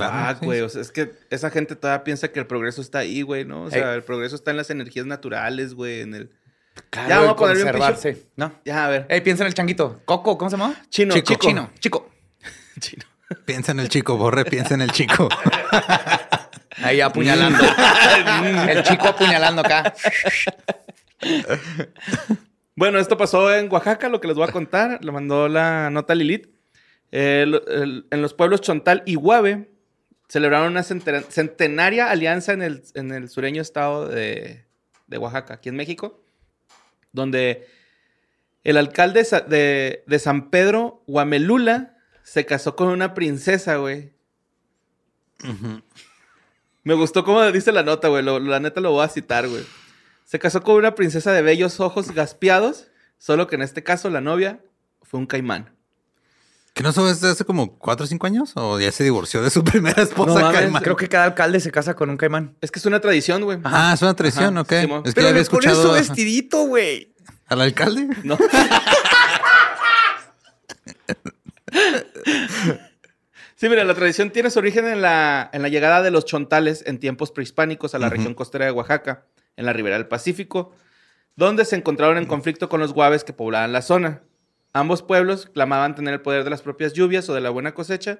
Ah, sí, güey, o sea, es que esa gente todavía piensa que el progreso está ahí, güey, ¿no? O sea, Ey. el progreso está en las energías naturales, güey, en el... Claro, Ya, vamos a ponerle un conservarse. ¿No? Ya, a ver. Ey, piensa en el changuito. Coco, ¿cómo se llama? Chino, chico. chico. Chino, chico. Chino. Piensa en el chico, Borre, piensa en el chico. Ahí apuñalando. el chico apuñalando acá. Bueno, esto pasó en Oaxaca, lo que les voy a contar. Lo mandó la nota Lilith. El- el- en los pueblos Chontal y Guave celebraron una centena- centenaria alianza en el, en el sureño estado de, de Oaxaca, aquí en México, donde El alcalde de, de San Pedro, Guamelula, se casó con una princesa, güey. Me gustó cómo dice la nota, güey. Lo- la neta lo voy a citar, güey. Se casó con una princesa de bellos ojos gaspeados, solo que en este caso la novia fue un caimán. ¿Que no sabes desde hace como cuatro o cinco años? ¿O ya se divorció de su primera esposa? No mames, Caimán? Creo que cada alcalde se casa con un caimán. Es que es una tradición, güey. Ah, es una traición, Ajá, ok. Es que Pero ya había escuchado su vestidito, güey. al alcalde. No. Sí, mira, la tradición tiene su origen en la, en la llegada de los chontales en tiempos prehispánicos a la región costera de Oaxaca, en la ribera del Pacífico, donde se encontraron en conflicto con los guaves que poblaban la zona. Ambos pueblos clamaban tener el poder de las propias lluvias o de la buena cosecha,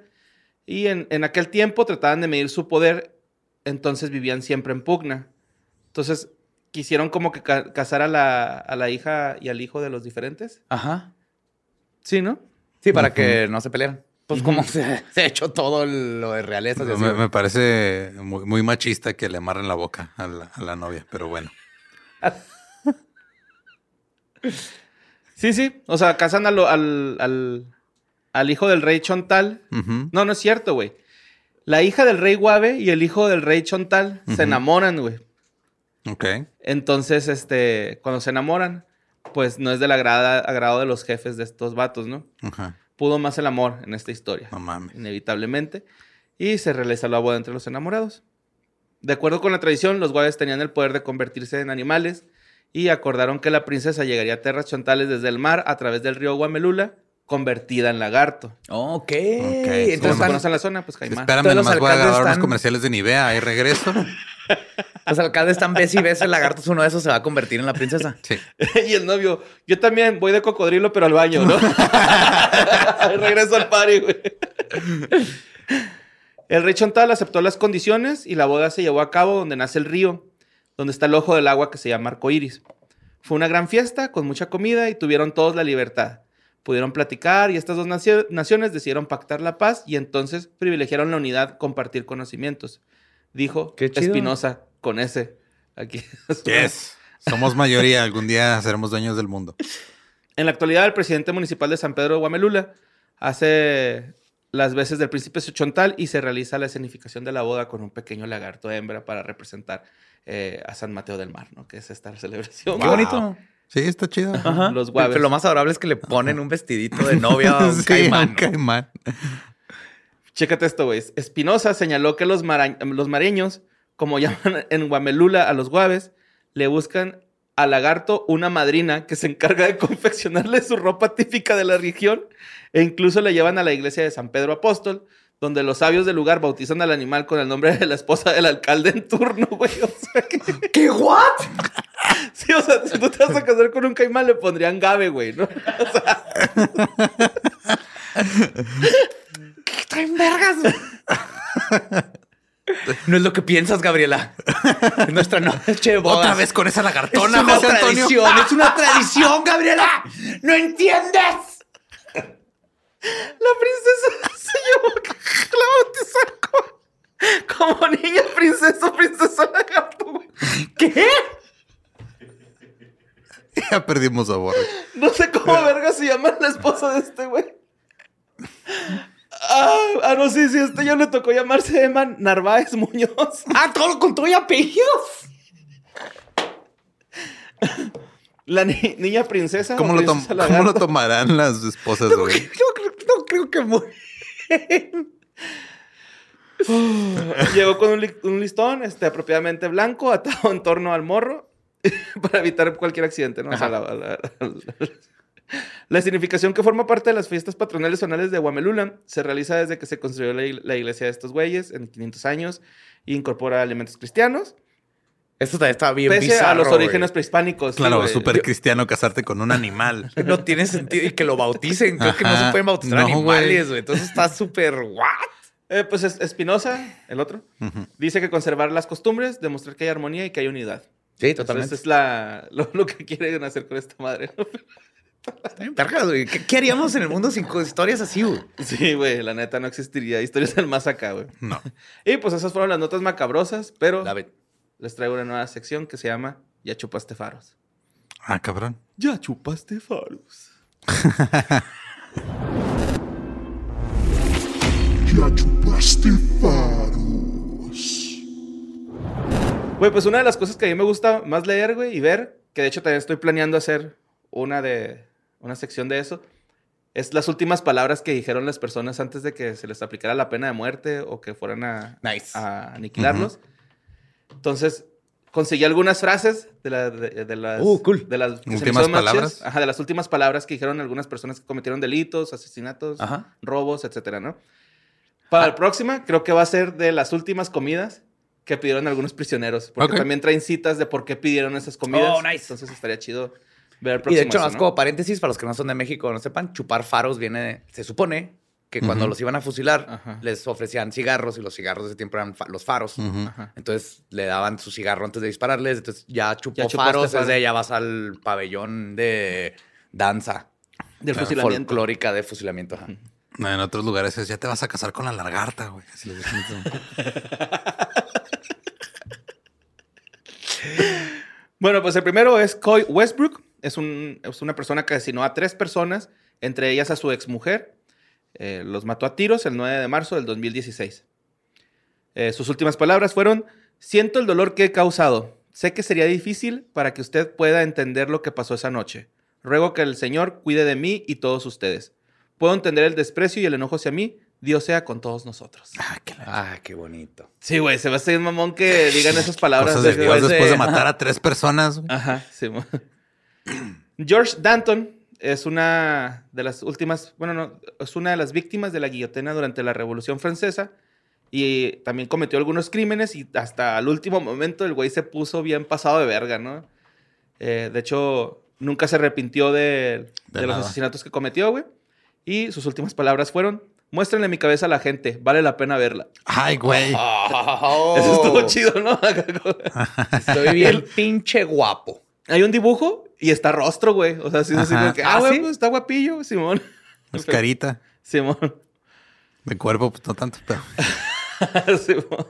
y en, en aquel tiempo trataban de medir su poder, entonces vivían siempre en pugna. Entonces, quisieron como que ca- casar a la, a la hija y al hijo de los diferentes. Ajá. Sí, ¿no? Sí, para que no se pelearan. Pues como se, ha hecho todo lo de así, Me, me parece muy, muy machista que le amarren la boca a la, a la novia, pero bueno. Sí, sí. O sea, casan al, al, al hijo del rey Chontal. No, no es cierto, güey. La hija del rey Guave y el hijo del rey Chontal se enamoran, güey. Ok. Entonces, este, cuando se enamoran, pues no es del agrada- agrado de los jefes de estos vatos, ¿no? Ajá. Pudo más el amor en esta historia. No mames. inevitablemente, y se realiza la boda entre los enamorados. De acuerdo con la tradición, los guaves tenían el poder de convertirse en animales y acordaron que la princesa llegaría a tierras chontales desde el mar a través del río Guamelula, convertida en lagarto. Ok. Ok, Como Entonces no conocen la zona, pues Caimán. Espérame, Todos nomás voy a grabar unos comerciales de Nivea, ahí regreso. los alcaldes están ves y ves el lagarto es uno de esos se va a convertir en la princesa. Sí. y el novio, yo también voy de cocodrilo, pero al baño, ¿no? Regreso al party, güey. El rey Chontal aceptó las condiciones y la boda se llevó a cabo donde nace el río, donde está el ojo del agua que se llama arcoíris. Fue una gran fiesta con mucha comida y tuvieron todos la libertad. Pudieron platicar y estas dos nacio- naciones decidieron pactar la paz y entonces privilegiaron la unidad, compartir conocimientos. Dijo. Espinosa con ese. Aquí. Yes. Somos mayoría, algún día seremos dueños del mundo. En la actualidad, el presidente municipal de San Pedro de Guamelula hace las veces del príncipe Chontal y se realiza la escenificación de la boda con un pequeño lagarto hembra para representar eh, a San Mateo del Mar, ¿no? Que es esta celebración. Qué bonito. Sí, está chido. Ajá. Los guaves. Pero lo más adorable es que le ponen un vestidito de novia a un Sí, caimán. un caimán. Chécate esto, güey. Espinosa señaló que los, mara- los mareños, como llaman en Guamelula a los guaves, le buscan al lagarto una madrina que se encarga de confeccionarle su ropa típica de la región e incluso le llevan a la iglesia de San Pedro Apóstol, donde los sabios del lugar bautizan al animal con el nombre de la esposa del alcalde en turno, güey. O sea que... ¿Qué? ¿What? Sí, o sea, si tú te vas a casar con un caimán, le pondrían Gabe, güey, ¿no? ¿Qué traen vergas? No es lo que piensas, Gabriela. Es nuestra noche de bodas. Otra vez con esa Es lagartona, una José Antonio. tradición, es una tradición, Gabriela. ¿No entiendes? La princesa se llevó la bautizar como, como niña princesa, princesa lagarto, güey. ¿Qué? Ya perdimos a Borre. No sé cómo verga se llama la esposa de este güey. Ah, ah, no, sí, sí, este ya le tocó llamarse Emma Narváez Muñoz. Ah, todo con todo y apellidos. La ni- niña princesa. ¿Cómo lo, tom- princesa ¿Cómo lo lagarto. tomarán las esposas, No, güey? no creo- no creo que muy. Llegó con un, li- un listón este, apropiadamente blanco atado en torno al morro para evitar cualquier accidente, ¿no? O sea, la, la- la- la significación que forma parte de las fiestas patronales zonales de Guamelula se realiza desde que se construyó la, ig- la iglesia de estos güeyes en 500 años e incorpora elementos cristianos, Esto también está bien pese bizarro, a los orígenes prehispánicos. sí, Claro, súper cristiano casarte con un animal. No tiene sentido y que lo bauticen. Creo que no Ajá. se pueden bautizar No, animales, güey. Entonces está súper. ¿What? Eh, pues es- Espinosa, el otro, Ujú. dice que conservar las costumbres, demostrar que hay armonía y que hay unidad. Sí, Entonces es la, lo, lo que quieren hacer con esta madre. vergas, güey. ¿Qué, qué haríamos en el mundo sin historias así, güey? Sí, güey, la neta no existiría. Historias del más acá, güey. No. Y pues esas fueron las notas macabrosas, pero les traigo una nueva sección que se llama Ya chupaste faros. Ah, cabrón. Ya chupaste faros. Ya chupaste faros. Güey, pues una de las cosas que a mí me gusta más leer, güey, y ver, que de hecho también estoy planeando hacer una de una sección de eso, es las últimas palabras que dijeron las personas antes de que se les aplicara la pena de muerte o que fueran a, Nice. a aniquilarlos. Entonces, conseguí algunas frases de, la- de- de las, Uh, cool. de las me Últimas palabras. Ajá, de las últimas palabras que dijeron algunas personas que cometieron delitos, asesinatos, Ajá. robos, etcétera, ¿no? Para la próxima, creo que va a ser de las últimas comidas que pidieron algunos prisioneros. Porque también traen citas de por qué pidieron esas comidas. Oh, nice. Entonces estaría chido ver el Y próximo. de hecho, más ¿no? como paréntesis, para los que no son de México o no sepan, chupar faros viene, de- se supone que cuando los iban a fusilar, Ajá. les ofrecían cigarros y los cigarros de ese tiempo eran fa- los faros. Entonces le daban su cigarro antes de dispararles. Entonces ya chupó Ya faros, faro. es de ya vas al pabellón de danza Del fusilamiento. folclórica de fusilamiento. ajá. No, En otros lugares es, ya te vas a casar con la lagarta, güey. Así. Bueno, pues el primero es Coy Westbrook. Es, un- es una persona que asesinó a tres personas, entre ellas a su exmujer. Eh, los mató a tiros el 9 de marzo del 2016. Eh, sus últimas palabras fueron, siento el dolor que he causado. Sé que sería difícil para que usted pueda entender lo que pasó esa noche. Ruego que el Señor cuide de mí y todos ustedes. Puedo entender el desprecio y el enojo hacia mí. Dios sea con todos nosotros. Ah, qué Ah, qué bonito. Sí, güey, se va a hacer mamón que digan esas palabras. Cosas de después Dios después de matar a tres personas, güey. Ajá, sí. mo- George Danton es una de las últimas, bueno, no, es una de las víctimas de la guillotina durante la Revolución Francesa y también cometió algunos crímenes y hasta el último momento el güey se puso bien pasado de verga, ¿no? Eh, de hecho, nunca se arrepintió de, De de los asesinatos que cometió, güey. Y sus últimas palabras fueron, muéstrenle mi cabeza a la gente, vale la pena verla. Ay, güey. Eso estuvo chido, ¿no? Estoy bien pinche guapo. Hay un dibujo y está rostro, güey. O sea, así, así Ajá. como que, ah, ¿Ah, güey, sí? pues está guapillo, Simón. Es carita. Simón. De cuerpo, pues no tanto, pero. Simón.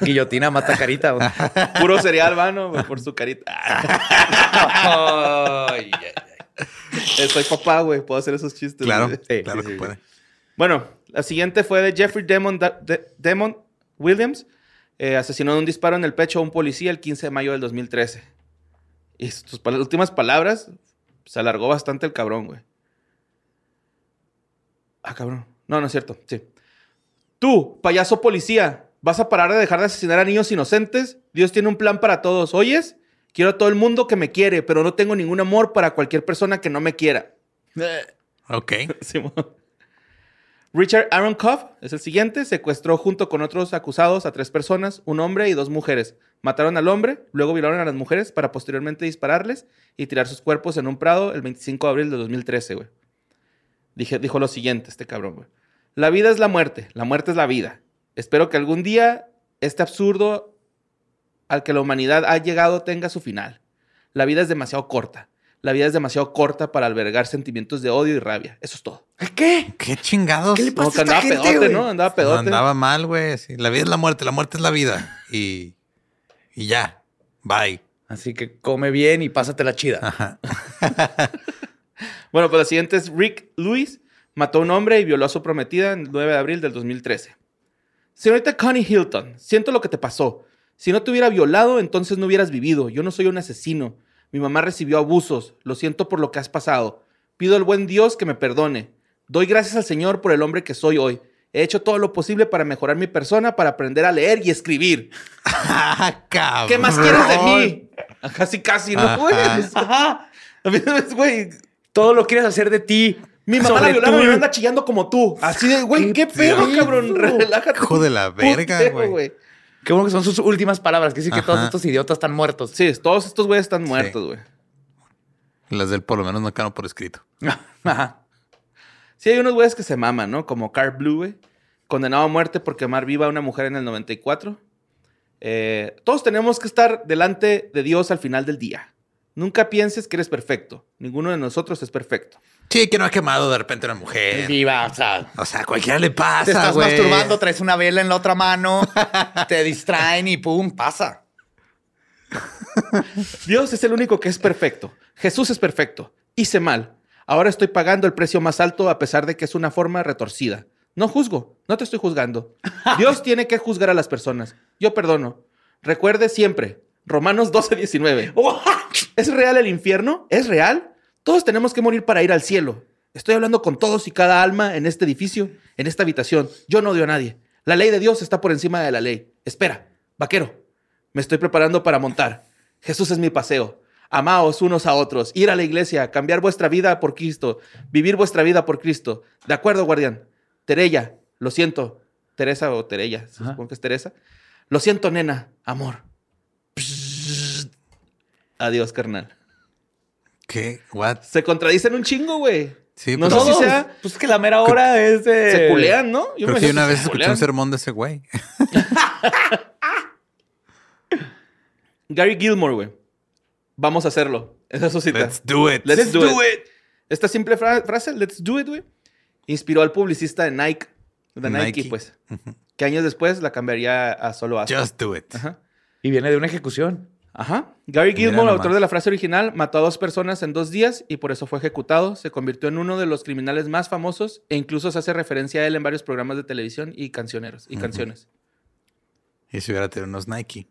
Guillotina mata carita. güey. Puro cereal, mano, por su carita. Eh, Soy papá, güey. Puedo hacer esos chistes. Claro, güey. Sí, claro sí, que sí. puede. Bueno, la siguiente fue de Jeffrey Demon, De- Demon Williams. Eh, asesinó de un disparo en el pecho a un policía el 15 de mayo del 2013. Y sus pal- últimas palabras, se alargó bastante el cabrón, güey. Ah, cabrón. No, no es cierto. Sí. Tú, payaso policía, ¿vas a parar de dejar de asesinar a niños inocentes? Dios tiene un plan para todos. ¿Oyes? Quiero a todo el mundo que me quiere, pero no tengo ningún amor para cualquier persona que no me quiera. Ok. Simón. Richard Aaron Cobb es el siguiente. Secuestró junto con otros acusados a tres personas, un hombre y dos mujeres. Mataron al hombre, luego violaron a las mujeres para posteriormente dispararles y tirar sus cuerpos en un prado el 25 de abril de 2013, güey. Dije, dijo lo siguiente este cabrón, güey. La vida es la muerte, la muerte es la vida. Espero que algún día este absurdo al que la humanidad ha llegado tenga su final. La vida es demasiado corta. La vida es demasiado corta para albergar sentimientos de odio y rabia. Eso es todo. ¿Qué? ¿Qué chingados? ¿Qué le Como pasa que a esta andaba gente, pedote, güey? ¿no? Andaba No, pedote. andaba mal, güey. sí. La vida es la muerte, la muerte es la vida. Y, y ya. Bye. Así que come bien y pásatela chida. Ajá. Bueno, pues la siguiente es Rick Lewis. Mató a un hombre y violó a su prometida el 9 de abril del 2013. Señorita Connie Hilton, siento lo que te pasó. Si no te hubiera violado, entonces no hubieras vivido. Yo no soy un asesino. Mi mamá recibió abusos. Lo siento por lo que has pasado. Pido al buen Dios que me perdone. Doy gracias al Señor por el hombre que soy hoy. He hecho todo lo posible para mejorar mi persona, para aprender a leer y escribir. Ah, cabrón. ¿Qué más quieres de mí? Casi, casi, ¿no, güey? Ajá. A mí, Güey, Todo lo quieres hacer de ti. mi mamá la violaron tú. y anda chillando como tú. Así de, güey, ¿Qué qué pedo, cabrón. Relájate. Hijo de la verga, güey. Qué bueno que son sus últimas palabras. Que decir que todos estos idiotas están muertos. Sí, todos estos güeyes están muertos, güey. Las del por lo menos no quedaron por escrito. Ajá. Sí, hay unos güeyes que se maman, ¿no? Como Carl Blue, güey. Condenado a muerte por quemar viva a una mujer en el 94. Eh, todos tenemos que estar delante de Dios al final del día. Nunca pienses que eres perfecto. Ninguno de nosotros es perfecto. Sí, que no ha quemado de repente una mujer. Viva, o sea, O sea, a cualquiera le te pasa, estás güey. masturbando, traes una vela en la otra mano, te distraen y pum, pasa. Dios es el único que es perfecto. Jesús es perfecto. Hice mal. Ahora estoy pagando el precio más alto a pesar de que es una forma retorcida. No juzgo, no te estoy juzgando. Dios tiene que juzgar a las personas. Yo perdono. Recuerde siempre, Romanos 12, 19. ¿Es real el infierno? ¿Es real? Todos tenemos que morir para ir al cielo. Estoy hablando con todos y cada alma en este edificio, en esta habitación. Yo no odio a nadie. La ley de Dios está por encima de la ley. Espera, vaquero. Me estoy preparando para montar. Jesús es mi paseo. Amaos unos a otros, ir a la iglesia, cambiar vuestra vida por Cristo, vivir vuestra vida por Cristo. De acuerdo, guardián. Terella, lo siento. Teresa o Terella, supongo que es Teresa. Lo siento, nena, amor. Adiós, carnal. ¿Qué? ¿What? Se contradicen un chingo, güey. Sí, No pero sé si sea- Pues que la mera hora es de... Se culean, ¿no? Yo creo me que una vez se escuché un sermón de ese güey. Gary Gilmore, güey. Vamos a hacerlo. Esa es su cita. Let's do it. Let's, do, it. Esta simple fra- frase, let's do it, güey, inspiró al publicista de Nike, de Nike, Nike. pues, que años después la cambiaría a solo Asco. Just do it. Ajá. Y viene de una ejecución. Ajá. Gary Gilmore, autor de la frase original, mató a dos personas en dos días y por eso fue ejecutado. Se convirtió en uno de los criminales más famosos e incluso se hace referencia a él en varios programas de televisión y cancioneros y canciones. Y si hubiera tenido unos Nike.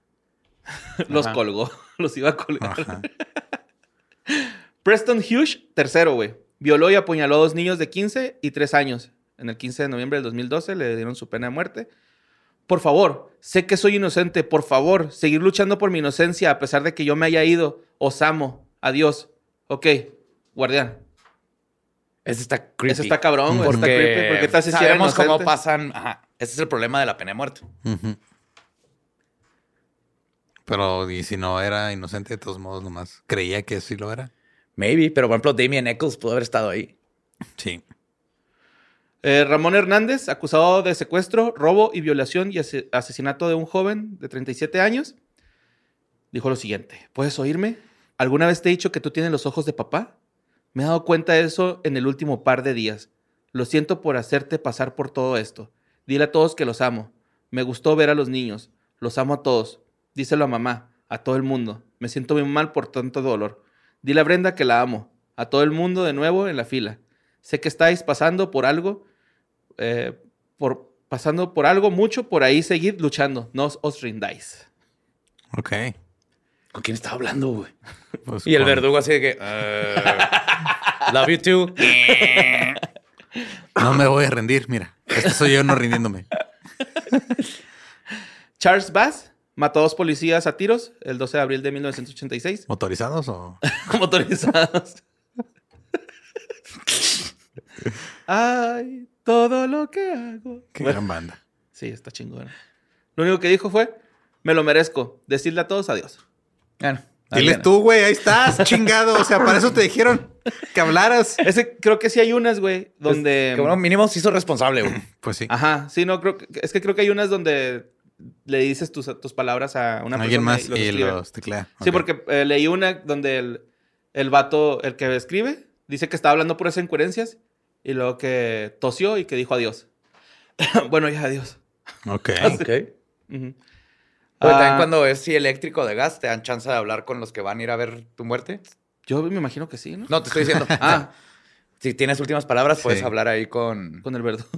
Los Ajá. colgó, los iba a colgar. Ajá. Preston Hughes, tercero, güey. Violó y apuñaló a dos niños de 15 y 3 años. En el 15 de noviembre del 2012 le dieron su pena de muerte. Por favor, sé que soy inocente. Por favor, seguir luchando por mi inocencia a pesar de que yo me haya ido. Os amo. Adiós. Ok, guardián. Ese está creepy. Ese está cabrón, güey. Porque Está creepy. ¿Por qué te haces si era sabemos cómo pasan... Ajá. Ese es el problema de la pena de muerte. Ujú. Pero, ¿y si no era inocente, de todos modos, nomás creía que sí lo era? Maybe, pero por ejemplo, Damien Eccles pudo haber estado ahí. Sí. Eh, Ramón Hernández, acusado de secuestro, robo y violación y ase- asesinato de un joven de 37 años, dijo lo siguiente: ¿Puedes oírme? ¿Alguna vez te he dicho que tú tienes los ojos de papá? Me he dado cuenta de eso en el último par de días. Lo siento por hacerte pasar por todo esto. Dile a todos que los amo. Me gustó ver a los niños. Los amo a todos. Díselo a mamá, a todo el mundo. Me siento muy mal por tanto dolor. Dile a Brenda que la amo. A todo el mundo de nuevo en la fila. Sé que estáis pasando por algo, eh, por, pasando por algo mucho, por ahí seguid luchando. No os- rindáis. Ok. ¿Con quién estaba hablando, güey? Pues Y el verdugo así de que... eh, love you too. No me voy a rendir, mira. Este soy yo no rindiéndome. Charles Bass mató a dos policías a tiros el 12 de abril de 1986, ¿Motorizados o...? motorizados. Ay, todo lo que hago. Qué Bueno, gran banda. sí, está chingón. Lo único que dijo fue, me lo merezco. Decirle a todos adiós. Bueno, Diles tú, güey, ahí estás, chingado. O sea, para eso te dijeron que hablaras. Ese, creo que sí hay unas, güey, donde... Que bueno, mínimo se hizo responsable, güey. Pues sí. Ajá, sí, no, creo que, es que creo que hay unas donde le dices tus, tus palabras a una Alguien persona más y los y los teclea. Sí, porque eh, leí una donde el, el vato, el que escribe, dice que estaba hablando puras incoherencias y luego que tosió y que dijo adiós. bueno, ya adiós. Ok. Ok. Oye, Ah, también cuando es sí, eléctrico de gas, ¿te dan chance de hablar con los que van a ir a ver tu muerte? Yo me imagino que sí, ¿no? No, te estoy diciendo. Ah, Si tienes últimas palabras, puedes Sí. hablar ahí con... con el verdugo.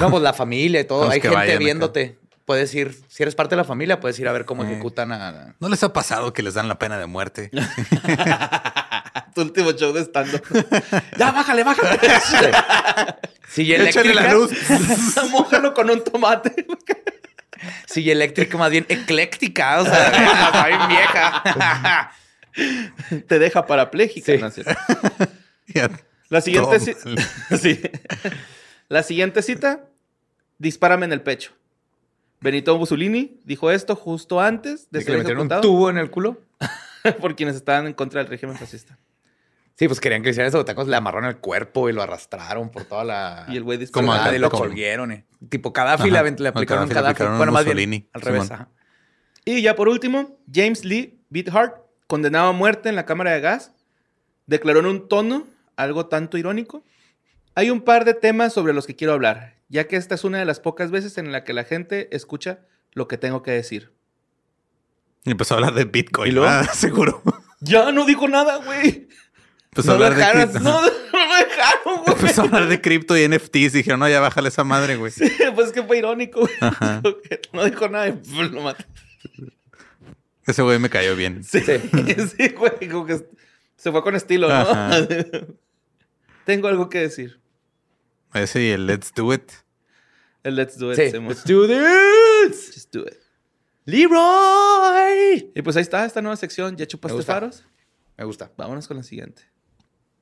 No, pues la familia y todo. Hay gente viéndote. Puedes ir, si eres parte de la familia, puedes ir a ver cómo ejecutan a... ¿No les ha pasado que les dan la pena de muerte? tu último show de stand-up. ya, bájale, bájale. Silla Échale la eléctrica. luz. Mójalo con un tomate. Silla eléctrica más bien ecléctica. O sea, bien vieja. Te deja parapléjica. Sí. La siguiente, Todo ci- mal. Sí. La siguiente cita, dispárame en el pecho. Benito Mussolini dijo esto justo antes de ¿De que le metieron un tubo en el culo? por quienes estaban en contra del régimen fascista. Sí, pues querían que hiciera eso. Tacos le amarraron el cuerpo y lo arrastraron por toda la... Y el güey disparó. Como acá, y lo colguieron. eh. Tipo Gaddafi le, le aplicaron Gaddafi Bueno, más bien al revés. Ajá. Y ya por último, James Lee Beathard, condenado a muerte en la cámara de gas, declaró en un tono algo tanto irónico. Hay un par de temas sobre los que quiero hablar, ya que esta es una de las pocas veces en la que la gente escucha lo que tengo que decir. Y empezó a hablar de Bitcoin. ¿Y luego? ah, seguro. Ya no dijo nada, güey. Empezó a No hablar de dejaron, cripto. no, no dejaron, güey. Empezó a hablar de cripto y NFTs. Dijeron, no, ya bájale esa madre, güey. Pues es que fue irónico, güey. Ajá. No dijo nada y pues, lo maté. Ese güey me cayó bien. Sí, sí, güey. Como que se fue con estilo, ¿no? Ajá. Tengo algo que decir. Ese y el Let's Do It. El let's do it. Sí. Let's do this. Just do it. Leroy. Y pues ahí está esta nueva sección. ¿Ya chupaste faros? Me gusta. Vámonos con la siguiente.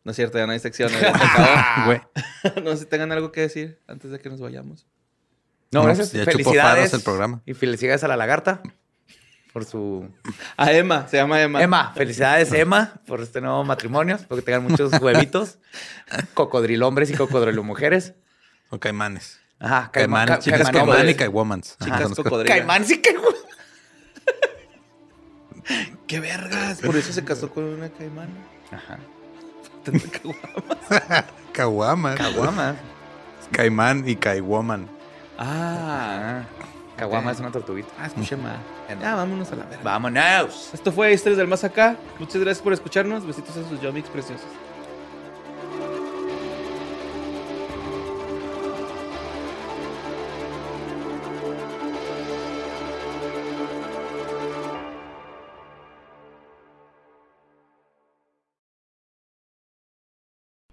No es cierto, ya no hay sección. ya se acabó. Güey. no sé si tengan algo que decir antes de que nos vayamos. No, No, gracias. pues ya Felicidades. faros el programa. Y felicidades a la lagarta por su... A Emma, se llama Emma. Emma, felicidades Emma por este nuevo matrimonio. Espero que tengan muchos huevitos. cocodrilo hombres y cocodrilo mujeres. O caimanes. Ajá, Caimán, ca- chicas caimán caimán y caimomans. Ajá, Chicas cocodrilo. Caimán sí que... ¡Qué vergas! Por eso se casó con una caimana. Ajá. Caguamas. Caguama. Caimán y caiwoman. Ah, Caguama es una tortuguita. ah, escuché mal. Ya no. Ya, vámonos a la verga. Vámonos. Esto fue Historias del Más Acá. Muchas gracias por escucharnos. Besitos a sus yomix preciosos.